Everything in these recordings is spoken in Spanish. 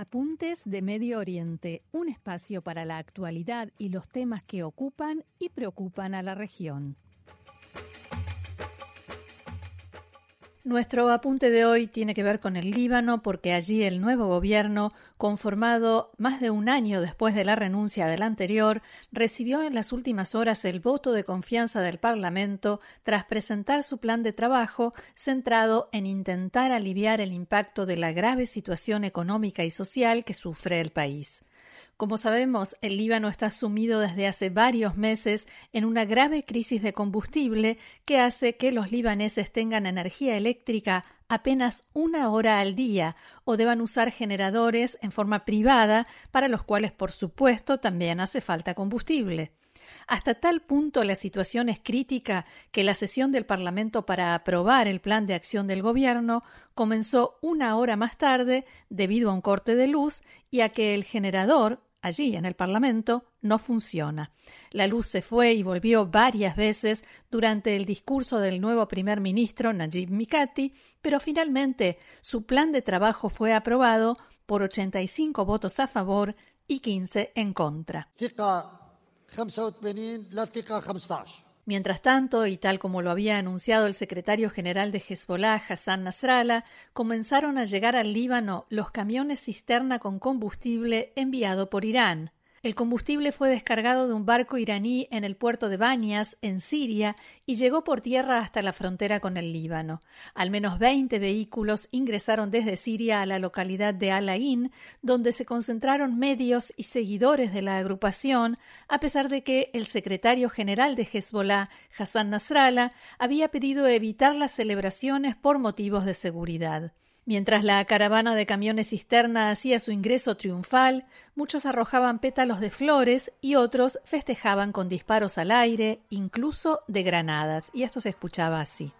Apuntes de Medio Oriente, un espacio para la actualidad y los temas que ocupan y preocupan a la región. Nuestro apunte de hoy tiene que ver con el Líbano porque allí el nuevo gobierno, conformado más de un año después de la renuncia del anterior, recibió en las últimas horas el voto de confianza del Parlamento tras presentar su plan de trabajo centrado en intentar aliviar el impacto de la grave situación económica y social que sufre el país. Como sabemos, el Líbano está sumido desde hace varios meses en una grave crisis de combustible que hace que los libaneses tengan energía eléctrica apenas una hora al día o deban usar generadores en forma privada para los cuales, por supuesto, también hace falta combustible. Hasta tal punto la situación es crítica que la sesión del Parlamento para aprobar el plan de acción del Gobierno comenzó una hora más tarde debido a un corte de luz y a que el generador allí en el Parlamento no funciona. La luz se fue y volvió varias veces durante el discurso del nuevo primer ministro Najib Mikati, pero finalmente su plan de trabajo fue aprobado por 85 votos a favor y 15 en contra. Mientras tanto, y tal como lo había anunciado el secretario general de Hezbollah, Hassan Nasrallah, comenzaron a llegar al Líbano los camiones cisterna con combustible enviado por Irán. El combustible fue descargado de un barco iraní en el puerto de Banias, en Siria, y llegó por tierra hasta la frontera con el Líbano. Al menos 20 vehículos ingresaron desde Siria a la localidad de Al Ain, donde se concentraron medios y seguidores de la agrupación, a pesar de que el secretario general de Hezbollah, Hassan Nasrallah, había pedido evitar las celebraciones por motivos de seguridad. Mientras la caravana de camiones cisterna hacía su ingreso triunfal, muchos arrojaban pétalos de flores y otros festejaban con disparos al aire, incluso de granadas, y esto se escuchaba así.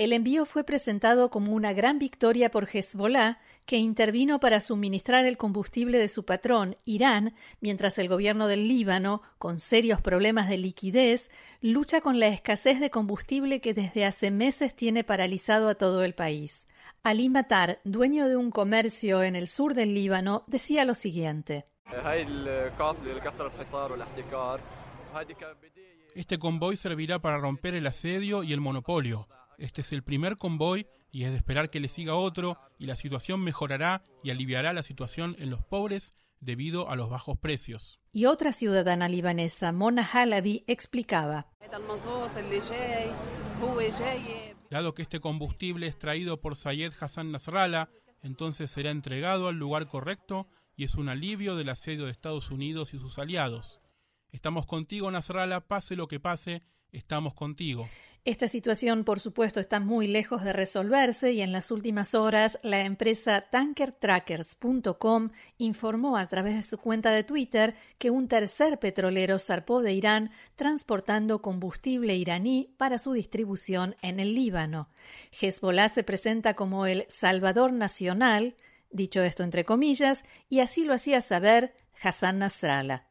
El envío fue presentado como una gran victoria por Hezbollah, que intervino para suministrar el combustible de su patrón, Irán, mientras el gobierno del Líbano, con serios problemas de liquidez, lucha con la escasez de combustible que desde hace meses tiene paralizado a todo el país. Ali Matar, dueño de un comercio en el sur del Líbano, decía lo siguiente. Este convoy servirá para romper el asedio y el monopolio. Este es el primer convoy y es de esperar que le siga otro y la situación mejorará y aliviará la situación en los pobres debido a los bajos precios. Y otra ciudadana libanesa, Mona Halabi, explicaba. Dado que este combustible es traído por Sayed Hassan Nasrallah, entonces será entregado al lugar correcto y es un alivio del asedio de Estados Unidos y sus aliados. Estamos contigo, Nasrallah, pase lo que pase, estamos contigo. Esta situación, por supuesto, está muy lejos de resolverse y en las últimas horas la empresa tankertrackers.com informó a través de su cuenta de Twitter que un tercer petrolero zarpó de Irán transportando combustible iraní para su distribución en el Líbano. Hezbollah se presenta como el Salvador Nacional, dicho esto entre comillas, y así lo hacía saber Hassan Nasrallah.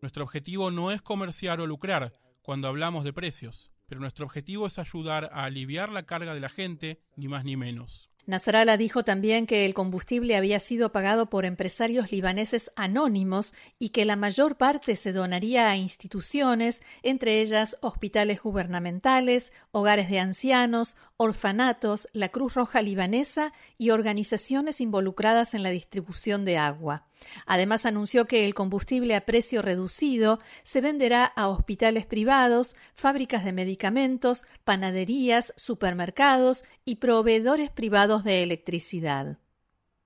Nuestro objetivo no es comerciar o lucrar cuando hablamos de precios, pero nuestro objetivo es ayudar a aliviar la carga de la gente, ni más ni menos. Nasrallah dijo también que el combustible había sido pagado por empresarios libaneses anónimos y que la mayor parte se donaría a instituciones, entre ellas hospitales gubernamentales, hogares de ancianos, orfanatos, la Cruz Roja libanesa y organizaciones involucradas en la distribución de agua. Además anunció que el combustible a precio reducido se venderá a hospitales privados, fábricas de medicamentos, panaderías, supermercados y proveedores privados de electricidad.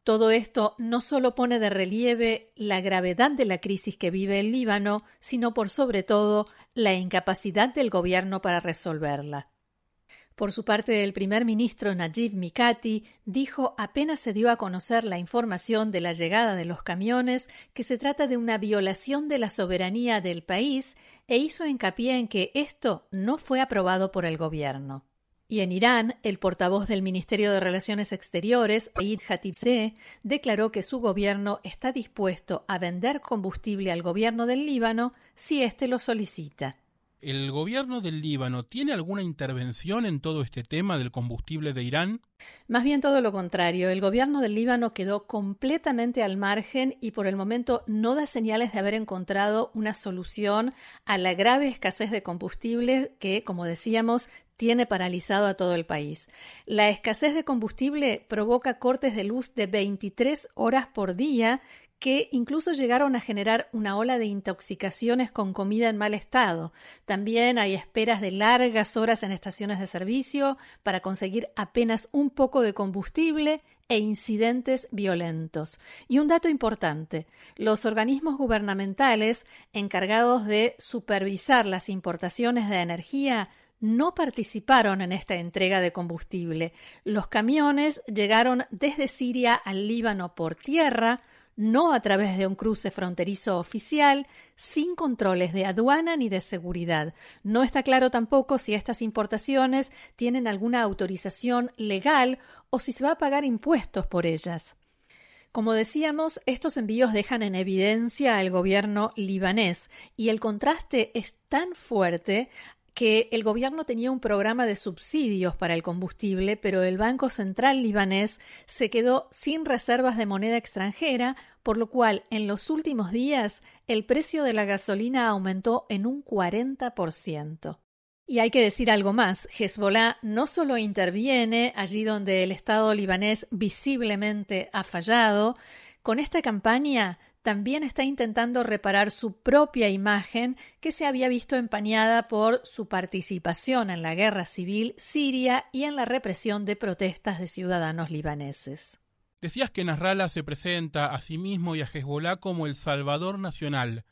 Todo esto no solo pone de relieve la gravedad de la crisis que vive el Líbano, sino por sobre todo la incapacidad del gobierno para resolverla. Por su parte, el primer ministro Najib Mikati dijo apenas se dio a conocer la información de la llegada de los camiones que se trata de una violación de la soberanía del país e hizo hincapié en que esto no fue aprobado por el gobierno. Y en Irán, el portavoz del Ministerio de Relaciones Exteriores, Eid Khatibzadeh, declaró que su gobierno está dispuesto a vender combustible al gobierno del Líbano si éste lo solicita. ¿El gobierno del Líbano tiene alguna intervención en todo este tema del combustible de Irán? Más bien todo lo contrario. El gobierno del Líbano quedó completamente al margen y por el momento no da señales de haber encontrado una solución a la grave escasez de combustible que, como decíamos, tiene paralizado a todo el país. La escasez de combustible provoca cortes de luz de 23 horas por día que incluso llegaron a generar una ola de intoxicaciones con comida en mal estado. También hay esperas de largas horas en estaciones de servicio para conseguir apenas un poco de combustible e incidentes violentos. Y un dato importante, los organismos gubernamentales encargados de supervisar las importaciones de energía no participaron en esta entrega de combustible. Los camiones llegaron desde Siria al Líbano por tierra, no a través de un cruce fronterizo oficial, sin controles de aduana ni de seguridad. No está claro tampoco si estas importaciones tienen alguna autorización legal o si se va a pagar impuestos por ellas. Como decíamos, estos envíos dejan en evidencia al gobierno libanés y el contraste es tan fuerte que el gobierno tenía un programa de subsidios para el combustible, pero el Banco Central libanés se quedó sin reservas de moneda extranjera, por lo cual en los últimos días el precio de la gasolina aumentó en un 40%. Y hay que decir algo más, Hezbollah no solo interviene allí donde el Estado libanés visiblemente ha fallado, con esta campaña también está intentando reparar su propia imagen que se había visto empañada por su participación en la guerra civil siria y en la represión de protestas de ciudadanos libaneses. Decías que Nasrallah se presenta a sí mismo y a Hezbollah como el salvador nacional,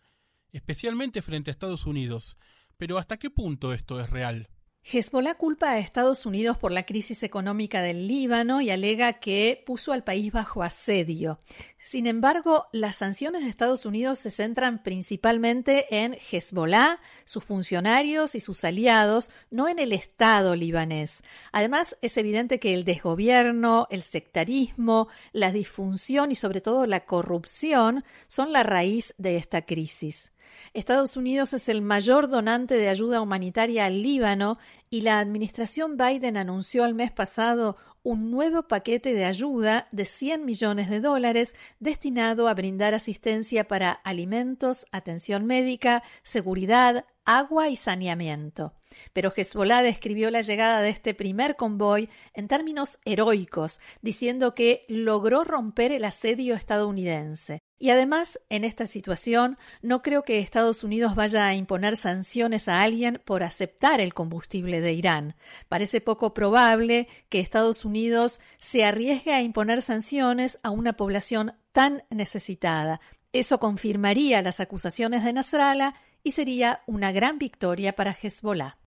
especialmente frente a Estados Unidos. Pero ¿hasta qué punto esto es real? Hezbollah culpa a Estados Unidos por la crisis económica del Líbano y alega que puso al país bajo asedio. Sin embargo, las sanciones de Estados Unidos se centran principalmente en Hezbollah, sus funcionarios y sus aliados, no en el Estado libanés. Además, es evidente que el desgobierno, el sectarismo, la disfunción y sobre todo la corrupción son la raíz de esta crisis. Estados Unidos es el mayor donante de ayuda humanitaria al Líbano y la administración Biden anunció el mes pasado un nuevo paquete de ayuda de 100 millones de dólares destinado a brindar asistencia para alimentos, atención médica, seguridad, agua y saneamiento. Pero Hezbollah describió la llegada de este primer convoy en términos heroicos, diciendo que logró romper el asedio estadounidense. Y además, en esta situación, no creo que Estados Unidos vaya a imponer sanciones a alguien por aceptar el combustible de Irán. Parece poco probable que Estados Unidos se arriesgue a imponer sanciones a una población tan necesitada. Eso confirmaría las acusaciones de Nasrallah y sería una gran victoria para Hezbollah.